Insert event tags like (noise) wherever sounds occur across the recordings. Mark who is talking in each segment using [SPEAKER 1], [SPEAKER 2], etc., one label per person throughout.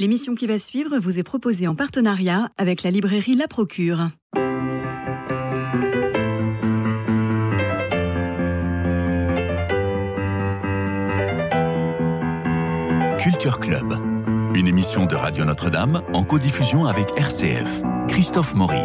[SPEAKER 1] L'émission qui va suivre vous est proposée en partenariat avec la librairie La Procure.
[SPEAKER 2] Culture Club, une émission de Radio Notre-Dame en codiffusion avec RCF. Christophe Maury.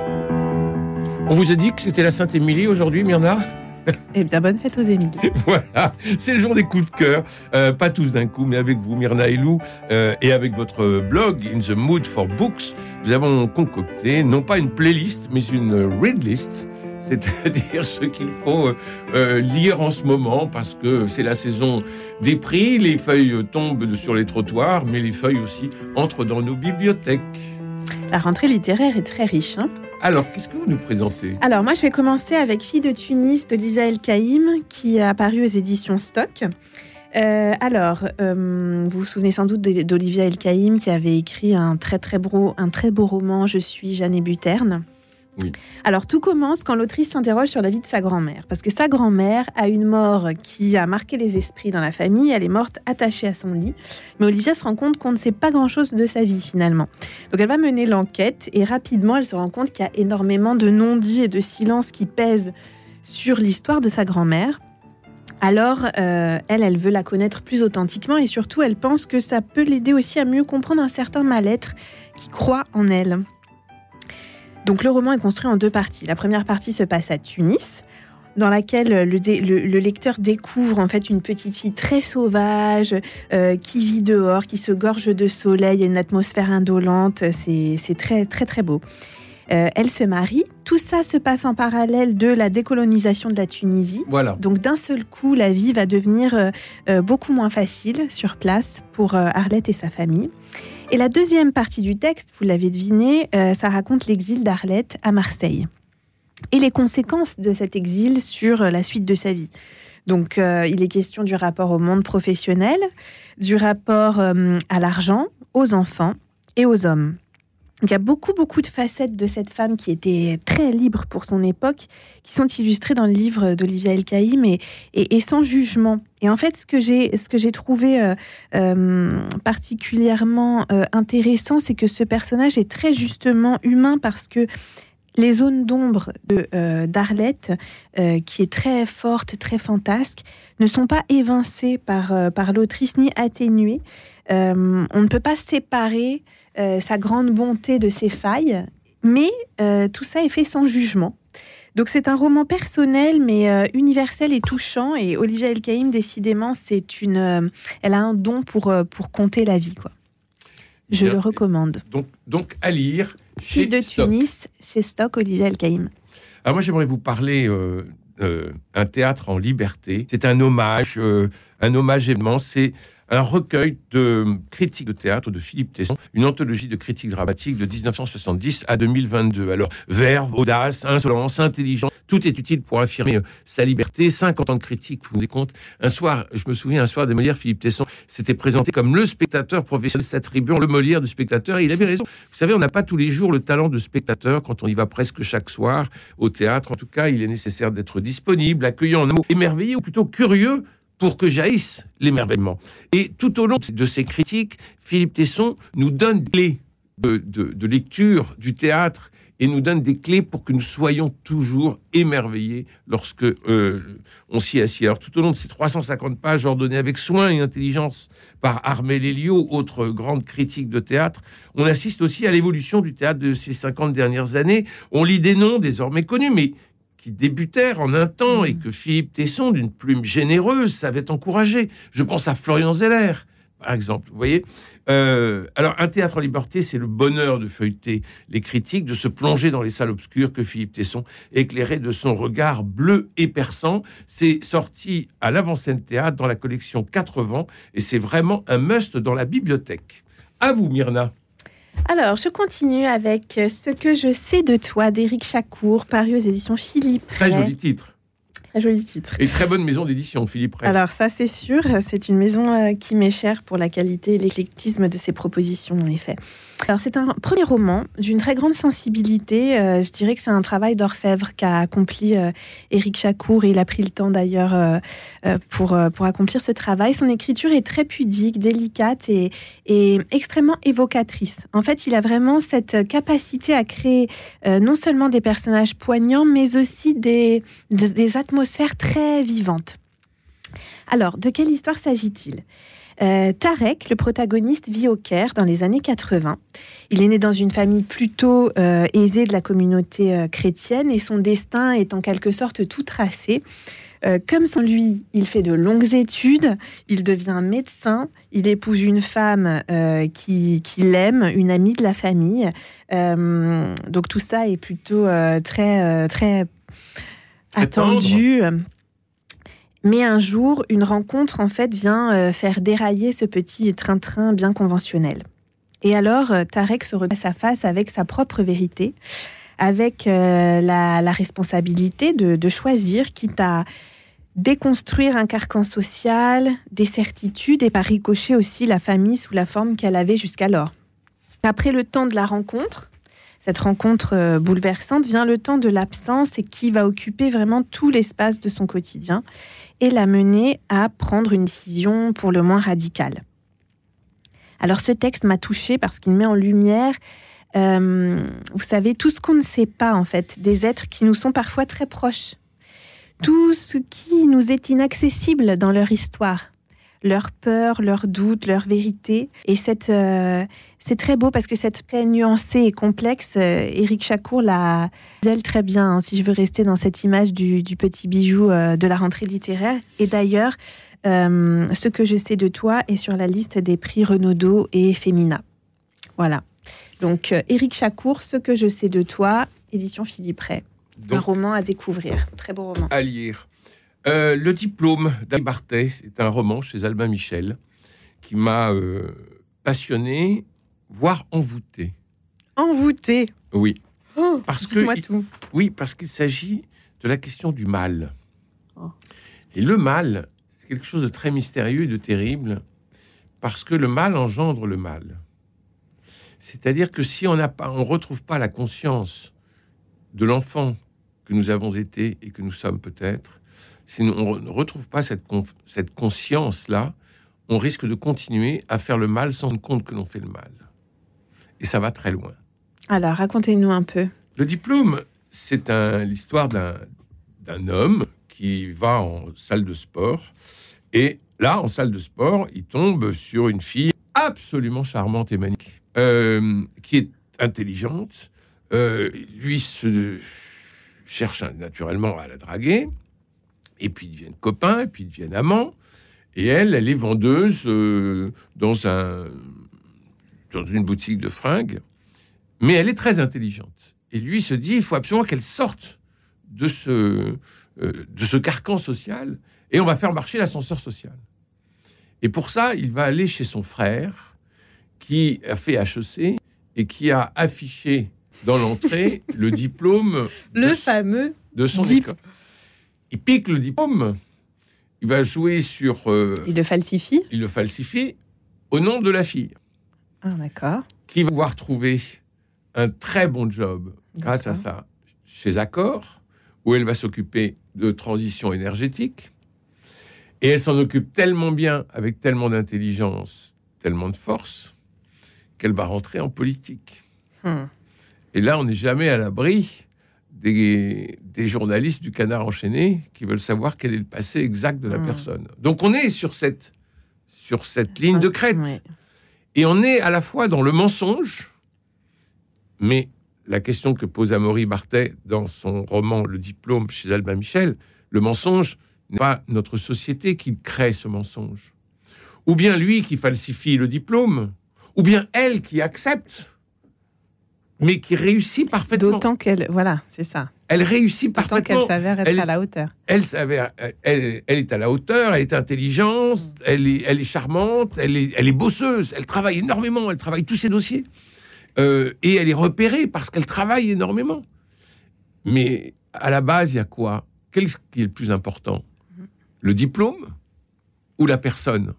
[SPEAKER 3] On vous a dit que c'était la Sainte-Émilie aujourd'hui, Myrna (laughs)
[SPEAKER 4] Eh bien, bonne fête aux Émilie. (laughs)
[SPEAKER 3] Voilà, c'est le jour des coups de cœur. Euh, pas tous d'un coup, mais avec vous, Myrna et Lou, euh, et avec votre blog In the Mood for Books, nous avons concocté non pas une playlist, mais une read list. C'est-à-dire (laughs) ce qu'il faut euh, lire en ce moment parce que c'est la saison des prix, les feuilles tombent sur les trottoirs, mais les feuilles aussi entrent dans nos bibliothèques.
[SPEAKER 4] La rentrée littéraire est très riche. hein.
[SPEAKER 3] Alors, qu'est-ce que vous nous présentez
[SPEAKER 4] Alors, moi, je vais commencer avec Fille de Tunis de Lisa El Kaïm, qui a apparu aux éditions Stock. Euh, alors, euh, vous vous souvenez sans doute d'Olivia El Kaïm, qui avait écrit un très, très beau, un très beau roman, Je suis Jeanne et Buterne. Alors, tout commence quand l'autrice s'interroge sur la vie de sa grand-mère. Parce que sa grand-mère a une mort qui a marqué les esprits dans la famille. Elle est morte attachée à son lit. Mais Olivia se rend compte qu'on ne sait pas grand-chose de sa vie, finalement. Donc elle va mener l'enquête et rapidement elle se rend compte qu'il y a énormément de non-dits et de silences qui pèsent sur l'histoire de sa grand-mère. Alors euh, elle, elle veut la connaître plus authentiquement et surtout elle pense que ça peut l'aider aussi à mieux comprendre un certain mal-être qui croit en elle. Donc le roman est construit en deux parties. La première partie se passe à Tunis dans laquelle le, dé- le- le lecteur découvre en fait une petite fille très sauvage, euh, qui vit dehors, qui se gorge de soleil, une atmosphère indolente, c'est très très très beau. Euh, elle se marie, tout ça se passe en parallèle de la décolonisation de la Tunisie.
[SPEAKER 3] Voilà.
[SPEAKER 4] Donc d'un seul coup, la vie va devenir euh, euh, beaucoup moins facile sur place pour euh, Arlette et sa famille. Et la deuxième partie du texte, vous l'avez deviné, ça raconte l'exil d'Arlette à Marseille et les conséquences de cet exil sur la suite de sa vie. Donc euh, il est question du rapport au monde professionnel, du rapport euh, à l'argent, aux enfants et aux hommes. Donc, il y a beaucoup, beaucoup de facettes de cette femme qui était très libre pour son époque, qui sont illustrées dans le livre d'Olivia El Kaïm et, sans jugement. Et en fait, ce que j'ai, trouvé euh, euh, particulièrement euh, intéressant, c'est que ce personnage est très justement humain parce que les zones d'ombre d'Arlette, qui est très forte, très fantasque, ne sont pas évincées par, par l'autrice ni atténuées. On ne peut pas séparer euh, sa grande bonté de ses failles, mais euh, tout ça est fait sans jugement. Donc c'est un roman personnel, mais euh, universel et touchant. Et Olivia El Kaïm, décidément, c'est une, elle a un don pour pour compter la vie, quoi. Je
[SPEAKER 3] Bien.
[SPEAKER 4] le recommande.
[SPEAKER 3] Donc, donc à lire chez
[SPEAKER 4] de
[SPEAKER 3] Stock.
[SPEAKER 4] Tunis, chez Stock, Olivia El Kaïm.
[SPEAKER 3] Alors moi, j'aimerais vous parler euh, euh, un théâtre en liberté. C'est un hommage, euh, un hommage immense. C'est un recueil de critiques de théâtre de Philippe Tesson, une anthologie de critiques dramatiques de 1970 à 2022. Alors, verve, audace, insolence, intelligence, tout est utile pour affirmer euh, sa liberté. 50 ans de critique, vous vous rendez compte Un soir, je me souviens, un soir de Molière, Philippe Tesson s'était présenté comme le spectateur professionnel s'attribuant le Molière du spectateur. Il avait raison. Vous savez, on n'a pas tous les jours le talent de spectateur quand on y va presque chaque soir au théâtre. En tout cas, il est nécessaire d'être disponible, accueillant en un mot, émerveillé ou plutôt curieux pour que jaillisse l'émerveillement. Et tout au long de ces critiques, Philippe Tesson nous donne des clés de, de- lecture du théâtre et nous donne des clés pour que nous soyons toujours émerveillés lorsque euh, on s'y assied. Alors tout au long de ces 350 pages ordonnées avec soin et intelligence par Armel Elio, autre grande critique de théâtre, on assiste aussi à l'évolution du théâtre de ces 50 dernières années. On lit des noms désormais connus, mais qui débutèrent en un temps et que Philippe Tesson, d'une plume généreuse, savait encourager. Je pense à Florian Zeller, par exemple. Vous voyez Euh, Alors, un théâtre en liberté, c'est le bonheur de feuilleter les critiques, de se plonger dans les salles obscures que Philippe Tesson éclairait de son regard bleu et perçant. C'est sorti à l'avant-scène théâtre dans la collection 4 vents et c'est vraiment un must dans la bibliothèque. À vous, Myrna.
[SPEAKER 4] Alors, je continue avec Ce que je sais de toi d'Éric Chacour, paru aux éditions Philippe.
[SPEAKER 3] Très joli titre.
[SPEAKER 4] Très joli titre.
[SPEAKER 3] Et très bonne maison d'édition, Philippe Ray.
[SPEAKER 4] Alors ça c'est sûr, c'est une maison euh, qui m'est chère pour la qualité et l'éclectisme de ses propositions en effet. Alors c'est un premier roman d'une très grande sensibilité. Euh, je dirais que c'est un travail d'orfèvre qu'a accompli euh, Éric Chacour et il a pris le temps d'ailleurs euh, pour, pour accomplir ce travail. Son écriture est très pudique, délicate et, extrêmement évocatrice. En fait, il a vraiment cette capacité à créer non seulement des personnages poignants, mais aussi des, des atmosphères très vivantes. Alors, de quelle histoire s'agit-il? Euh, Tarek, le protagoniste, vit au Caire dans les années 80. Il est né dans une famille plutôt euh, aisée de la communauté euh, chrétienne et son destin est en quelque sorte tout tracé. Comme sans lui, il fait de longues études, il devient médecin, il épouse une femme qui, qui l'aime, une amie de la famille. Donc tout ça est plutôt très, très
[SPEAKER 3] tendre.
[SPEAKER 4] Mais un jour, une rencontre en fait vient euh, faire dérailler ce petit train-train bien conventionnel. Et alors, euh, Tarek se retrouve face à face avec sa propre vérité, avec euh, la, responsabilité de, de choisir, quitte à déconstruire un carcan social, des certitudes et par ricochet aussi la famille sous la forme qu'elle avait jusqu'alors. Après le temps de la rencontre, cette rencontre euh, bouleversante, vient le temps de l'absence et qui va occuper vraiment tout l'espace de son quotidien et la mener à prendre une décision pour le moins radicale. Alors ce texte m'a touchée parce qu'il met en lumière, euh, vous savez, tout ce qu'on ne sait pas en fait, des êtres qui nous sont parfois très proches, tout ce qui nous est inaccessible dans leur histoire, leurs peurs, leurs doutes, leurs vérités. Et cette, euh, c'est très beau parce que cette paix nuancée et complexe, euh, Éric Chacour la elle très bien, hein, si je veux rester dans cette image du, du petit bijou euh, de la rentrée littéraire. Et d'ailleurs, euh, ce que je sais de toi est sur la liste des prix Renaudot et Femina. Voilà. Donc, Éric Chacour, ce que je sais de toi, édition Philippe Ray. Un roman à découvrir. Très beau roman.
[SPEAKER 3] à lire. Euh, le diplôme d'Anne Barthès est un roman chez Albin Michel qui m'a euh, passionné, voire envoûté.
[SPEAKER 4] Envoûté.
[SPEAKER 3] Oui,
[SPEAKER 4] Oh,
[SPEAKER 3] Parce que
[SPEAKER 4] Dites-moi
[SPEAKER 3] il-
[SPEAKER 4] tout.
[SPEAKER 3] oui, parce qu'il s'agit de la question du mal.
[SPEAKER 4] Oh.
[SPEAKER 3] Et le mal, c'est quelque chose de très mystérieux et de terrible, parce que le mal engendre le mal. C'est-à-dire que si on n'a pas, on retrouve pas la conscience de l'enfant que nous avons été et que nous sommes peut-être, si on ne retrouve pas cette, conscience-là, on risque de continuer à faire le mal sans compte que l'on fait le mal. Et ça va très loin.
[SPEAKER 4] Alors, racontez-nous un peu.
[SPEAKER 3] Le diplôme, c'est l'histoire d'un d'un homme qui va en salle de sport. Et là, en salle de sport, il tombe sur une fille absolument charmante et magnifique, euh, qui est intelligente. Euh, lui se cherche naturellement à la draguer. Et puis ils deviennent copains, et puis ils deviennent amants. Et elle, elle est vendeuse euh, dans, un, dans une boutique de fringues. Mais elle est très intelligente. Et lui se dit, il faut absolument qu'elle sorte de ce, euh, de ce carcan social et on va faire marcher l'ascenseur social. Et pour ça, il va aller chez son frère qui a fait HEC et qui a affiché dans l'entrée (laughs) le diplôme
[SPEAKER 4] Le
[SPEAKER 3] de,
[SPEAKER 4] fameux.
[SPEAKER 3] de son
[SPEAKER 4] dip-
[SPEAKER 3] école. Il pique le diplôme, il va jouer sur... euh,
[SPEAKER 4] Il le falsifie.
[SPEAKER 3] il le falsifie au nom de la fille
[SPEAKER 4] Ah, d'accord.
[SPEAKER 3] qui va pouvoir trouver un très bon job grâce à ça chez Accor, où elle va s'occuper de transition énergétique. Et elle s'en occupe tellement bien, avec tellement d'intelligence, tellement de force, qu'elle va rentrer en politique.
[SPEAKER 4] Hmm.
[SPEAKER 3] Et là, on n'est jamais à l'abri des, des journalistes du canard enchaîné qui veulent savoir quel est le passé exact de la
[SPEAKER 4] Hmm.
[SPEAKER 3] personne. Donc on est sur cette, sur cette ligne de crête. Et on est à la fois dans le mensonge, mais la question que pose Amaury Barthet dans son roman Le diplôme chez Albin Michel, le mensonge n'est pas notre société qui crée ce mensonge. Ou bien lui qui falsifie le diplôme, ou bien elle qui accepte, mais qui réussit parfaitement.
[SPEAKER 4] D'autant qu'elle. Voilà, c'est ça.
[SPEAKER 3] Elle réussit parfaitement
[SPEAKER 4] qu'elle s'avère être
[SPEAKER 3] Elle-
[SPEAKER 4] à la hauteur.
[SPEAKER 3] elle, savait- elle, elle est à la hauteur, elle est intelligente, elle est, elle est charmante, elle est, elle est bosseuse, elle travaille énormément, elle travaille tous ses dossiers. Euh, et elle est repérée parce qu'elle travaille énormément. Mais à la base, il y a quoi? Qu'est-ce qui est le plus important? Le diplôme ou la personne?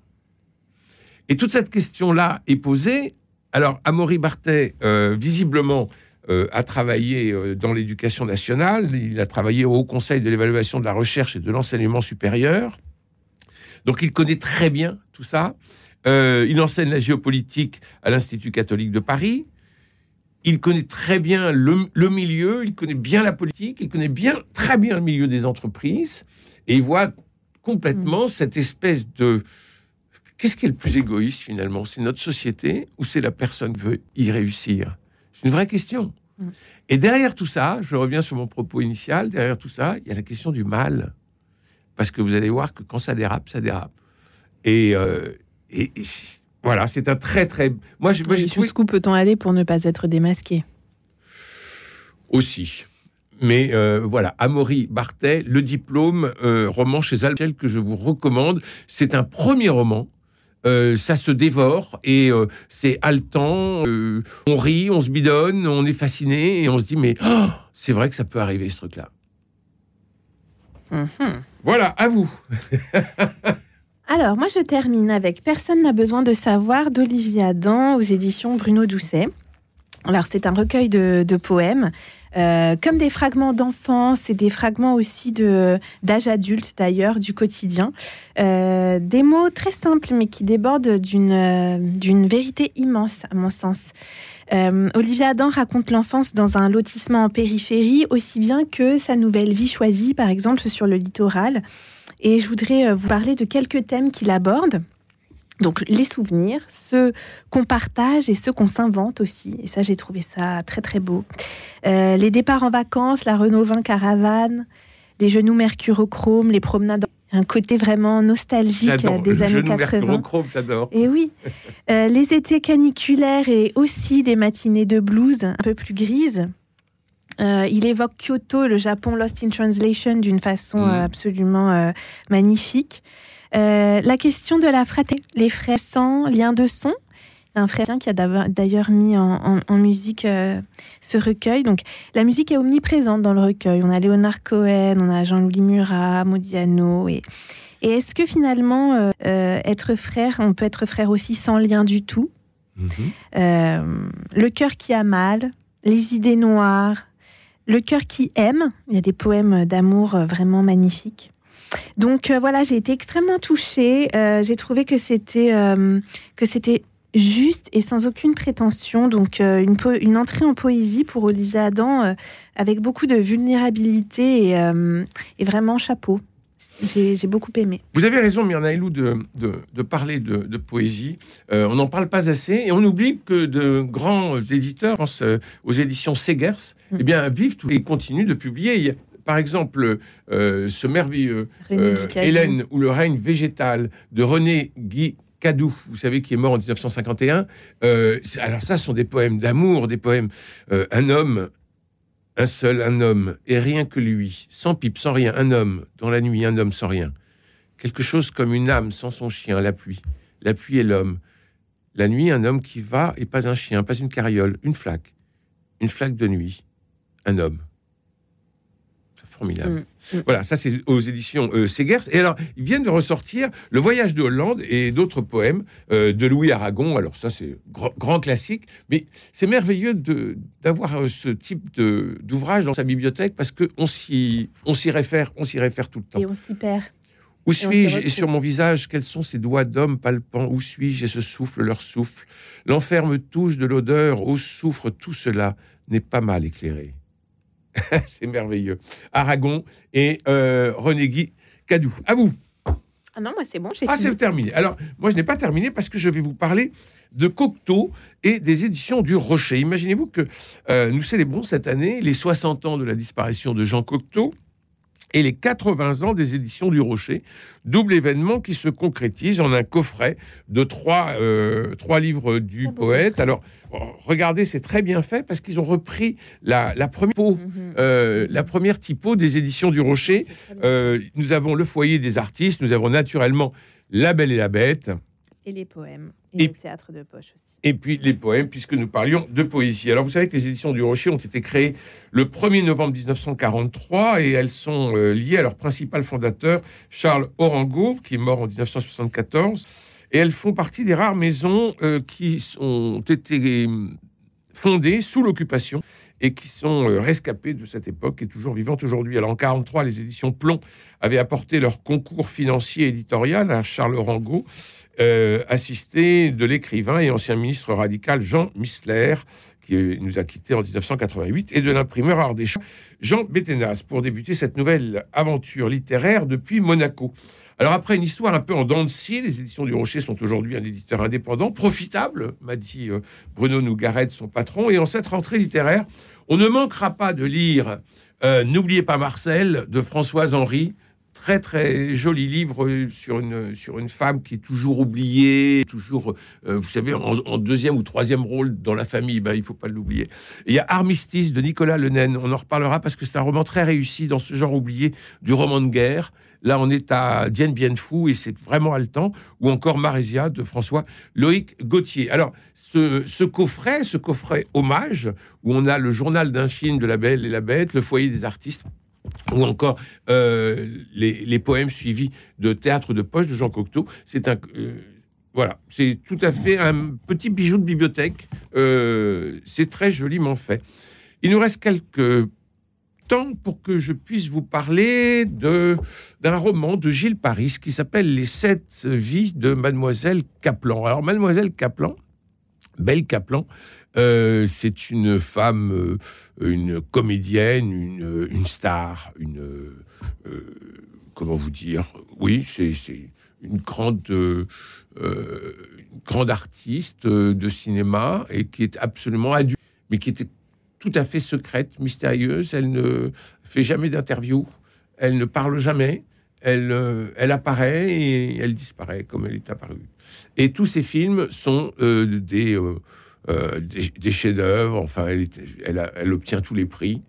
[SPEAKER 3] Et toute cette question-là est posée. Alors, Amaury Barthet, euh, visiblement, euh, a travaillé euh, dans l'éducation nationale, il a travaillé au Haut Conseil de l'évaluation de la recherche et de l'enseignement supérieur. Donc, il connaît très bien tout ça. Euh, il enseigne la géopolitique à l'Institut catholique de Paris. Il connaît très bien le, le milieu, il connaît bien la politique, il connaît bien, très bien le milieu des entreprises, et il voit complètement cette espèce de... Qu'est-ce qui est le plus égoïste finalement? C'est notre société ou c'est la personne qui veut y réussir? C'est une vraie question.
[SPEAKER 4] Mm.
[SPEAKER 3] Et derrière tout ça, je reviens sur mon propos initial, derrière tout ça, il y a la question du mal. Parce que vous allez voir que quand ça dérape, ça dérape. Et, euh, et- et si- voilà, c'est un très très... Moi, j'ai moi,
[SPEAKER 4] Jusqu'où peut-on aller pour ne pas être démasqué?
[SPEAKER 3] Aussi. Mais euh, voilà, Amaury Barthet, Le Diplôme, euh, roman chez Algel que je vous recommande. C'est un premier roman. Euh, ça se dévore et euh, c'est haletant. euh, on rit, on se bidonne, on est fasciné et on se dit mais oh, c'est vrai que ça peut arriver ce truc-là.
[SPEAKER 4] Mhm.
[SPEAKER 3] Voilà, à vous. (laughs)
[SPEAKER 4] Alors, moi, je termine avec Personne n'a besoin de savoir d'Olivier Adam aux éditions Bruno Doucet. Alors, c'est un recueil de, de poèmes, euh, comme des fragments d'enfance et des fragments aussi de d'âge adulte, d'ailleurs, du quotidien. Euh, des mots très simples, mais qui débordent d'une euh, d'une vérité immense, à mon sens. Euh, Olivier Adam raconte l'enfance dans un lotissement en périphérie, aussi bien que sa nouvelle vie choisie, par exemple, sur le littoral. Et je voudrais euh, vous parler de quelques thèmes qu'il aborde. Donc les souvenirs, ceux qu'on partage et ceux qu'on s'invente aussi. Et ça, j'ai trouvé ça très très beau. Euh, les départs en vacances, la Renault 20 caravane, les genoux mercurochrome, les promenades. Un côté vraiment nostalgique euh, des années
[SPEAKER 3] genou
[SPEAKER 4] 80.
[SPEAKER 3] mercurochrome, j'adore.
[SPEAKER 4] Et oui, Euh, les étés caniculaires et aussi les matinées de blues un peu plus grises. Euh, il évoque Kyoto, le Japon Lost in Translation d'une façon
[SPEAKER 3] Mm.
[SPEAKER 4] absolument magnifique. Euh, la question de la fraternité, les frères sans lien de son. Un frère qui a d'ailleurs mis en, en- en musique euh, ce recueil. Donc, la musique est omniprésente dans le recueil. On a Léonard Cohen, on a Jean-Louis Murat, Modiano. Et, et est-ce que finalement, euh, être frère, on peut être frère aussi sans lien du tout?
[SPEAKER 3] Mhm.
[SPEAKER 4] Le cœur qui a mal, les idées noires, le cœur qui aime. Il y a des poèmes d'amour vraiment magnifiques. Donc euh, voilà, j'ai été extrêmement touchée. Euh, j'ai trouvé que c'était euh, que c'était juste et sans aucune prétention. Donc une, entrée en poésie pour Olivier Adam avec beaucoup de vulnérabilité et, et vraiment chapeau. J'ai beaucoup aimé.
[SPEAKER 3] Vous avez raison, Myrna Elou, de, de, de parler de, de poésie. Euh, on n'en parle pas assez et on oublie que de grands éditeurs, je pense aux éditions Segers,
[SPEAKER 4] Mm.
[SPEAKER 3] eh bien, vivent et continuent de publier. Par exemple, euh, ce merveilleux euh. Hélène ou le règne végétal de René Guy Cadou, vous savez, qui est mort en 1951. Euh, alors ça, ce sont des poèmes d'amour, des poèmes. euh, un homme, un seul, un homme, et rien que lui, sans pipe, sans rien, un homme, dans la nuit, un homme sans rien. Quelque chose comme une âme sans son chien, la pluie. La pluie et l'homme. La nuit, un homme qui va et pas un chien, pas une carriole, une flaque. Une flaque de nuit. Un homme. Formidable.
[SPEAKER 4] Mm, mm.
[SPEAKER 3] Voilà, ça c'est aux éditions euh, Segers. Et alors, ils viennent de ressortir Le Voyage de Hollande et d'autres poèmes euh, de Louis Aragon. Alors ça c'est grand, grand classique, mais c'est merveilleux d'avoir euh, ce type d'ouvrage dans sa bibliothèque parce qu'on s'y on s'y réfère, on s'y réfère tout le temps.
[SPEAKER 4] Et on s'y perd.
[SPEAKER 3] Où suis-je? Et sur mon visage, quels sont ces doigts d'homme palpants? Où suis-je? Et ce souffle, leur souffle. L'enfer me touche de l'odeur. Au souffre, tout cela? N'est pas mal éclairé. (laughs) C'est merveilleux. Aragon et euh, René Guy Cadou. À vous.
[SPEAKER 4] Ah non, moi c'est bon, j'ai
[SPEAKER 3] Ah, c'est terminé. Alors, moi, je n'ai pas terminé parce que je vais vous parler de Cocteau et des éditions du Rocher. Imaginez-vous que euh, nous célébrons cette année les 60 ans de la disparition de Jean Cocteau et les 80 ans des éditions du Rocher. Double événement qui se concrétise en un coffret de trois, euh, trois livres du poète. Alors, oh, regardez, c'est très bien fait parce qu'ils ont repris la, la première, peau,
[SPEAKER 4] Mhm.
[SPEAKER 3] euh, la première typo des éditions du Rocher. Euh, nous avons le foyer des artistes, nous avons naturellement La Belle et la Bête.
[SPEAKER 4] Et les poèmes. Et,
[SPEAKER 3] Et-
[SPEAKER 4] le théâtre de poche aussi.
[SPEAKER 3] Et puis les poèmes, puisque nous parlions de poésie. Alors vous savez que les éditions du Rocher ont été créées le 1er novembre 1943 et elles sont euh, liées à leur principal fondateur, Charles Orango, qui est mort en 1974. Et elles font partie des rares maisons euh, qui ont été fondées sous l'occupation et qui sont euh, rescapées de cette époque et toujours vivantes aujourd'hui. Alors en 1943, les éditions Plomb avaient apporté leur concours financier éditorial à Charles Orango euh, assisté de l'écrivain et ancien ministre radical Jean Missler, qui nous a quittés en 1988, et de l'imprimeur ardéchois Jean Béténas, pour débuter cette nouvelle aventure littéraire depuis Monaco. Alors après une histoire un peu en dents de scie, les éditions du Rocher sont aujourd'hui un éditeur indépendant, profitable, m'a dit euh, Bruno Nougaret, son patron, et en cette rentrée littéraire, on ne manquera pas de lire euh, N'oubliez pas Marcel de Françoise Henry, très très joli livre sur une, sur une femme qui est toujours oubliée, toujours, euh, vous savez, en, deuxième ou troisième rôle dans la famille, ben, il faut pas l'oublier. Il y a Armistice de Nicolas Lenaine, on en reparlera parce que c'est un roman très réussi dans ce genre oublié du roman de guerre. Là, on est à Dienne Bien Fou et c'est vraiment haletant. Ou encore Marésia de François Loïc Gauthier. Alors, ce, ce, coffret, ce coffret hommage, où on a le journal d'un film de La Belle et la Bête, le foyer des artistes, ou encore euh, les, poèmes suivis de Théâtre de poche de Jean Cocteau. C'est un euh, voilà, c'est tout à fait un petit bijou de bibliothèque. Euh, c'est très joliment fait. Il nous reste quelques temps pour que je puisse vous parler de d'un roman de Gilles Paris qui s'appelle Les sept vies de Mademoiselle Caplan. Alors Mademoiselle Caplan, Belle Caplan, c'est une femme une comédienne, une, star, une euh, comment vous dire? Oui, c'est une grande euh, grande artiste de cinéma et qui est absolument adulte, mais qui était tout à fait secrète, mystérieuse. Elle ne fait jamais d'interview, elle ne parle jamais. Elle, euh, apparaît et elle disparaît comme elle est apparue. Et tous ces films sont des euh, des, chefs-d'œuvre. Enfin, elle, obtient tous les prix.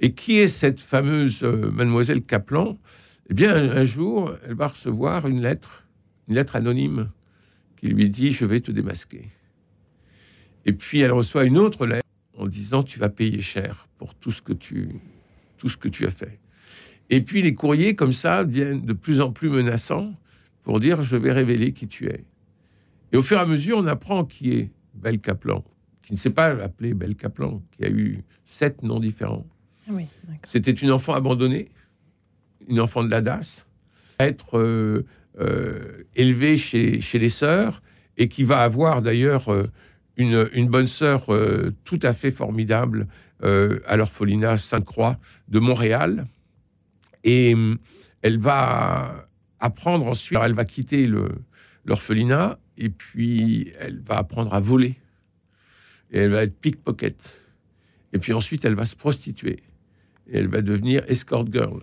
[SPEAKER 3] Et qui est cette fameuse euh, mademoiselle Kaplan? Eh bien, un, jour, elle va recevoir une lettre, une lettre anonyme, qui lui dit Je vais te démasquer. Et puis, elle reçoit une autre lettre en disant Tu vas payer cher pour tout ce que tu, tout ce que tu as fait. Et puis, les courriers, comme ça, deviennent de plus en plus menaçants pour dire Je vais révéler qui tu es. Et au fur et à mesure, on apprend qui est Belle Kaplan, qui ne s'est pas appelée Belle Kaplan, qui a eu sept noms différents. Ah C'était une enfant abandonnée, une enfant de la DAS, être euh, euh, élevée chez, chez les sœurs et qui va avoir d'ailleurs euh, une, une, bonne sœur tout à fait formidable à l'orphelinat Sainte-Croix de Montréal. Et elle va apprendre ensuite, elle va quitter l'orphelinat et puis elle va apprendre à voler, et elle va être pickpocket, et puis ensuite elle va se prostituer, et elle va devenir escort girl.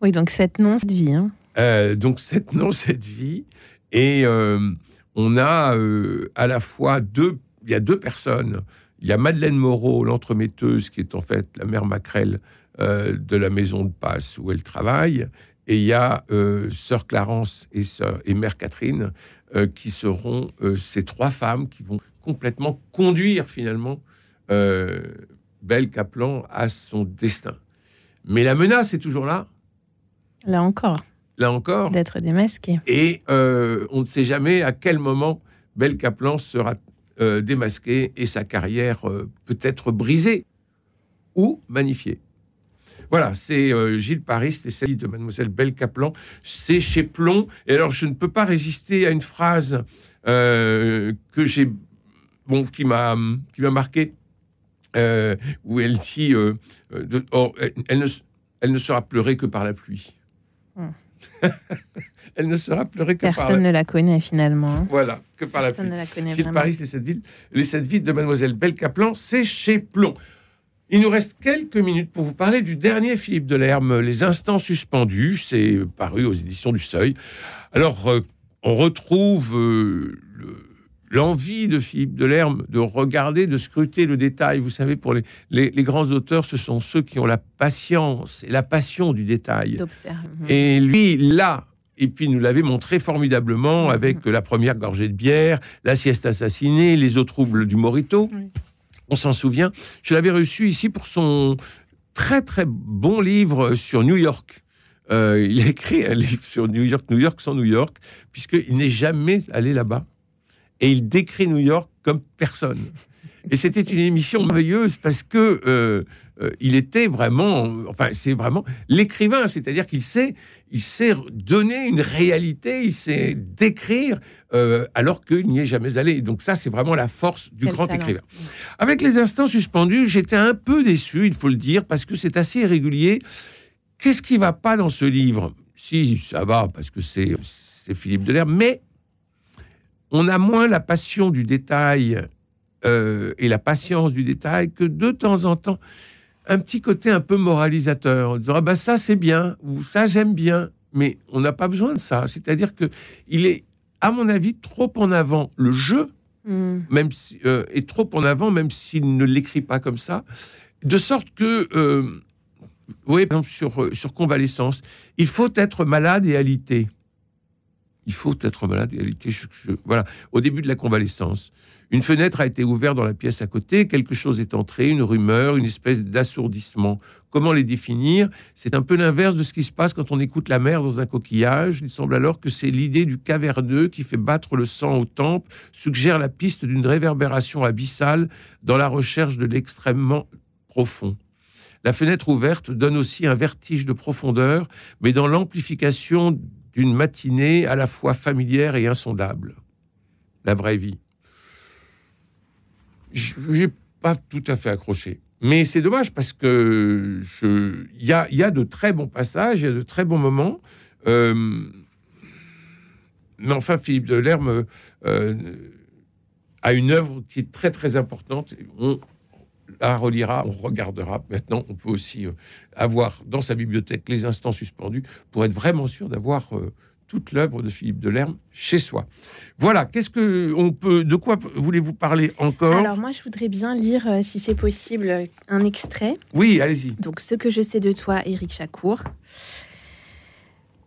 [SPEAKER 4] Oui, donc cette nom, cette vie. Hein.
[SPEAKER 3] Euh, donc cette nom, cette vie, et euh, on a euh, à la fois deux, il y a deux personnes. Il y a Madeleine Moreau, l'entremetteuse, qui est en fait la mère Macrel de la maison de passe où elle travaille, et il y a Sœur Clarence et, sœur, et Mère Catherine, qui seront euh, ces trois femmes qui vont complètement conduire finalement euh, Belle Kaplan à son destin. Mais la menace est toujours là.
[SPEAKER 4] Là encore.
[SPEAKER 3] Là encore.
[SPEAKER 4] D'être démasqué.
[SPEAKER 3] Et on ne sait jamais à quel moment Belle Kaplan sera démasquée et sa carrière peut-être brisée ou magnifiée. Voilà, c'est euh, Gilles Paris, c'est celle de Mademoiselle Belle Caplan. C'est chez Plomb. Et alors, je ne peux pas résister à une phrase euh, que j'ai, bon, qui m'a, qui m'a marqué, euh, où elle dit, oh, elle, ne, elle ne sera pleurée que par la pluie. Hmm. (laughs) elle ne sera pleurée que
[SPEAKER 4] Personne
[SPEAKER 3] par Personne
[SPEAKER 4] ne la connaît finalement. Hein.
[SPEAKER 3] Voilà, que par la pluie. Ne la connaît Gilles Paris, les sept villes, les sept villes de Mademoiselle Belle Caplan, c'est chez Plomb. Il nous reste quelques minutes pour vous parler du dernier Philippe Delerme, Les Instants Suspendus. C'est paru aux éditions du Seuil. Alors, euh, on retrouve euh, l'envie de Philippe Delerme de regarder, de scruter le détail. Vous savez, pour les, grands auteurs, ce sont ceux qui ont la patience et la passion du détail.
[SPEAKER 4] D'observer.
[SPEAKER 3] Et lui, là, et puis il nous l'avait montré formidablement avec la première gorgée de bière, la sieste assassinée, les eaux troubles du Morito. On s'en souvient. Je l'avais reçu ici pour son très très bon livre sur New York. Euh, il a écrit un livre sur New York, New York sans New York, puisqu'il n'est jamais allé là-bas. Et il décrit New York comme personne. Et c'était une émission merveilleuse parce que euh, euh, il était vraiment, enfin, c'est vraiment l'écrivain, c'est-à-dire qu'il sait, il sait donner une réalité, il sait décrire euh, alors qu'il n'y est jamais allé. Donc ça, c'est vraiment la force du
[SPEAKER 4] Quel
[SPEAKER 3] grand
[SPEAKER 4] talent.
[SPEAKER 3] écrivain. Avec les instants suspendus, j'étais un peu déçu, il faut le dire, parce que c'est assez irrégulier. Qu'est-ce qui va pas dans ce livre? Si, ça va, parce que c'est c'est Philippe Delerme, mais on a moins la passion du détail euh, et la patience du détail que de temps en temps un petit côté un peu moralisateur, en disant ah ben ça c'est bien ou ça j'aime bien, mais on n'a pas besoin de ça. C'est-à-dire que il est, à mon avis, trop en avant le jeu
[SPEAKER 4] Hmm.
[SPEAKER 3] même si, euh, est trop en avant, même s'il ne l'écrit pas comme ça, de sorte que, euh, vous voyez, par exemple, sur, euh, sur convalescence, il faut être malade et alité. Il faut être malade et alité. Je- je- voilà, au début de la convalescence. Une fenêtre a été ouverte dans la pièce à côté, quelque chose est entré, une rumeur, une espèce d'assourdissement. Comment les définir? C'est un peu l'inverse de ce qui se passe quand on écoute la mer dans un coquillage. Il semble alors que c'est l'idée du caverneux qui fait battre le sang aux tempes, suggère la piste d'une réverbération abyssale dans la recherche de l'extrêmement profond. La fenêtre ouverte donne aussi un vertige de profondeur, mais dans l'amplification d'une matinée à la fois familière et insondable. La vraie vie. J'ai pas tout à fait accroché. Mais c'est dommage parce que il y a, de très bons passages, il y a de très bons moments. Euh, mais enfin, Philippe Delerme euh, a une œuvre qui est très très importante. La relira, on regardera. Maintenant, on peut aussi euh, avoir dans sa bibliothèque les instants suspendus pour être vraiment sûr d'avoir euh, toute l'œuvre de Philippe Delerme chez soi. Voilà. Qu'est-ce que on peut De quoi voulez-vous parler encore?
[SPEAKER 4] Alors moi, je voudrais bien lire, euh, si c'est possible, un extrait.
[SPEAKER 3] Oui, allez-y.
[SPEAKER 4] Donc, ce que je sais de toi, Éric Chacour.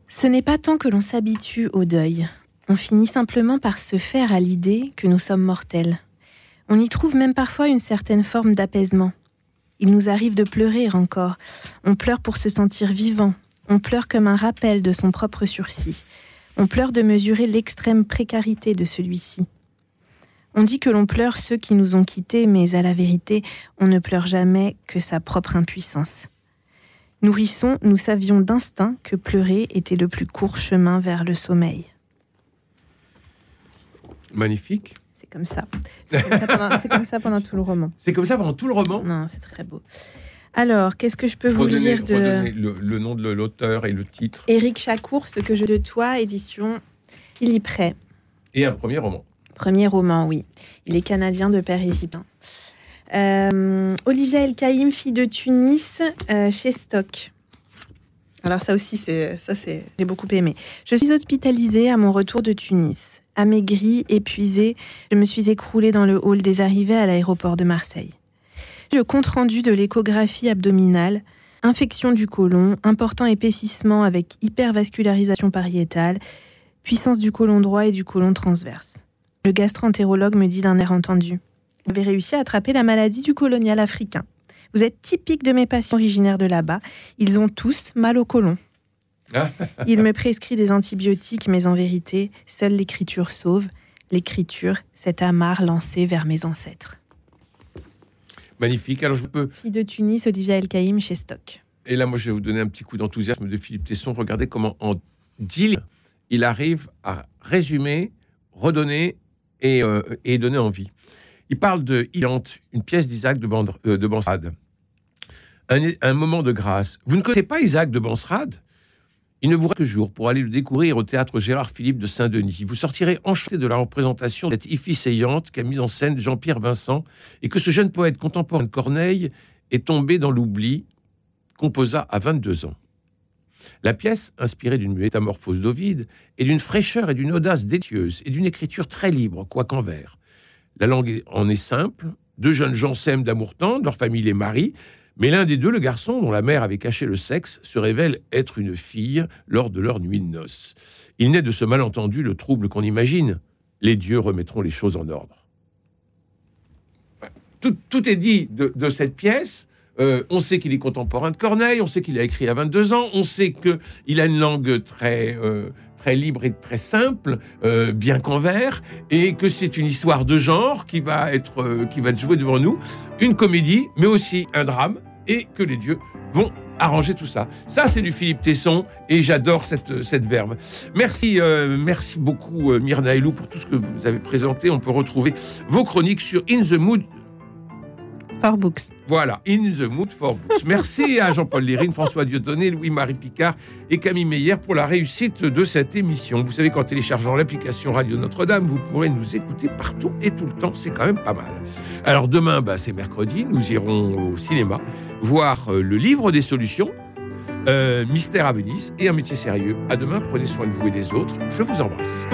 [SPEAKER 4] Ce n'est pas tant que l'on s'habitue au deuil. On finit simplement par se faire à l'idée que nous sommes mortels. On y trouve même parfois une certaine forme d'apaisement. Il nous arrive de pleurer encore. On pleure pour se sentir vivant. On pleure comme un rappel de son propre sursis. On pleure de mesurer l'extrême précarité de celui-ci. On dit que l'on pleure ceux qui nous ont quittés, mais à la vérité, on ne pleure jamais que sa propre impuissance. Nourrissons, nous savions d'instinct que pleurer était le plus court chemin vers le sommeil.
[SPEAKER 3] Magnifique.
[SPEAKER 4] C'est comme ça. C'est comme ça, pendant, c'est comme ça pendant tout le roman.
[SPEAKER 3] C'est comme ça pendant tout le roman.
[SPEAKER 4] Non, c'est très beau. Alors, qu'est-ce que je peux vous lire de
[SPEAKER 3] le nom de l'auteur et le titre
[SPEAKER 4] Éric Chacour, Ce que je de toi, édition Il y prêt.
[SPEAKER 3] et un premier roman.
[SPEAKER 4] Premier roman, oui. Il est canadien de père égyptien. Euh, Olivia El Kaïm, fille de Tunis, euh, chez Stock. Alors ça aussi, c'est ça, c'est j'ai beaucoup aimé. Je suis hospitalisée à mon retour de Tunis. Amaigrie, épuisée, je me suis écroulée dans le hall des arrivées à l'aéroport de Marseille. Le compte-rendu de l'échographie abdominale, infection du côlon, important épaississement avec hypervascularisation pariétale, puissance du côlon droit et du côlon transverse. Le gastro-entérologue me dit d'un air entendu. Vous avez réussi à attraper la maladie du colonial africain. Vous êtes typique de mes patients originaires de là-bas. Ils ont tous mal au côlon. (laughs) Il me prescrit des antibiotiques, mais en vérité, seule l'écriture sauve. L'écriture, cet amarre lancé vers mes ancêtres.
[SPEAKER 3] Magnifique. Alors je peux.
[SPEAKER 4] Fille de Tunis, Olivia El Kaïm chez Stock.
[SPEAKER 3] Et là, moi, je vais vous donner un petit coup d'enthousiasme de Philippe Tesson. Regardez comment en dix lignes, il arrive à résumer, redonner et, euh, et donner envie. Il parle de Ilante, une pièce d'Isaac de, Band- euh, de. Un, un moment de grâce. Vous ne connaissez pas Isaac de Bansrade Il ne vous reste que jour pour aller le découvrir au théâtre Gérard Philippe de Saint-Denis. Vous sortirez enchanté de la représentation de cette efficayante qu'a mise en scène Jean-Pierre Vincent et que ce jeune poète contemporain de Corneille est tombé dans l'oubli, composa à 22 ans. La pièce, inspirée d'une métamorphose d'Ovide, est d'une fraîcheur et d'une audace délicieuse et d'une écriture très libre, quoiqu'en vers. La langue en est simple, deux jeunes gens s'aiment d'amour tendre, leur famille les marie, Mais l'un des deux, le garçon dont la mère avait caché le sexe, se révèle être une fille lors de leur nuit de noces. Il naît de ce malentendu le trouble qu'on imagine. Les dieux remettront les choses en ordre. Tout, est dit de, cette pièce. Euh, on sait qu'il est contemporain de Corneille, on sait qu'il a écrit à 22 ans, on sait qu'il a une langue très, euh, très libre et très simple, euh, bien qu'en vers, et que c'est une histoire de genre qui va être, qui va être jouée devant nous, une comédie, mais aussi un drame, et que les dieux vont arranger tout ça. Ça, c'est du Philippe Tesson et j'adore cette, cette verve. Merci, euh, merci beaucoup, euh, Myrna pour tout ce que vous avez présenté. On peut retrouver vos chroniques sur In the Mood
[SPEAKER 4] Books.
[SPEAKER 3] Voilà, In the Mood for Books. Merci à Jean-Paul Lérine, François Dieudonné, Louis-Marie Picard et Camille Meyer pour la réussite de cette émission. Vous savez qu'en téléchargeant l'application Radio Notre-Dame, vous pourrez nous écouter partout et tout le temps. C'est quand même pas mal. Alors demain, bah, c'est mercredi, nous irons au cinéma voir euh, le livre des solutions. Euh, Mystère à Venise et un métier sérieux. À demain, prenez soin de vous et des autres. Je vous embrasse.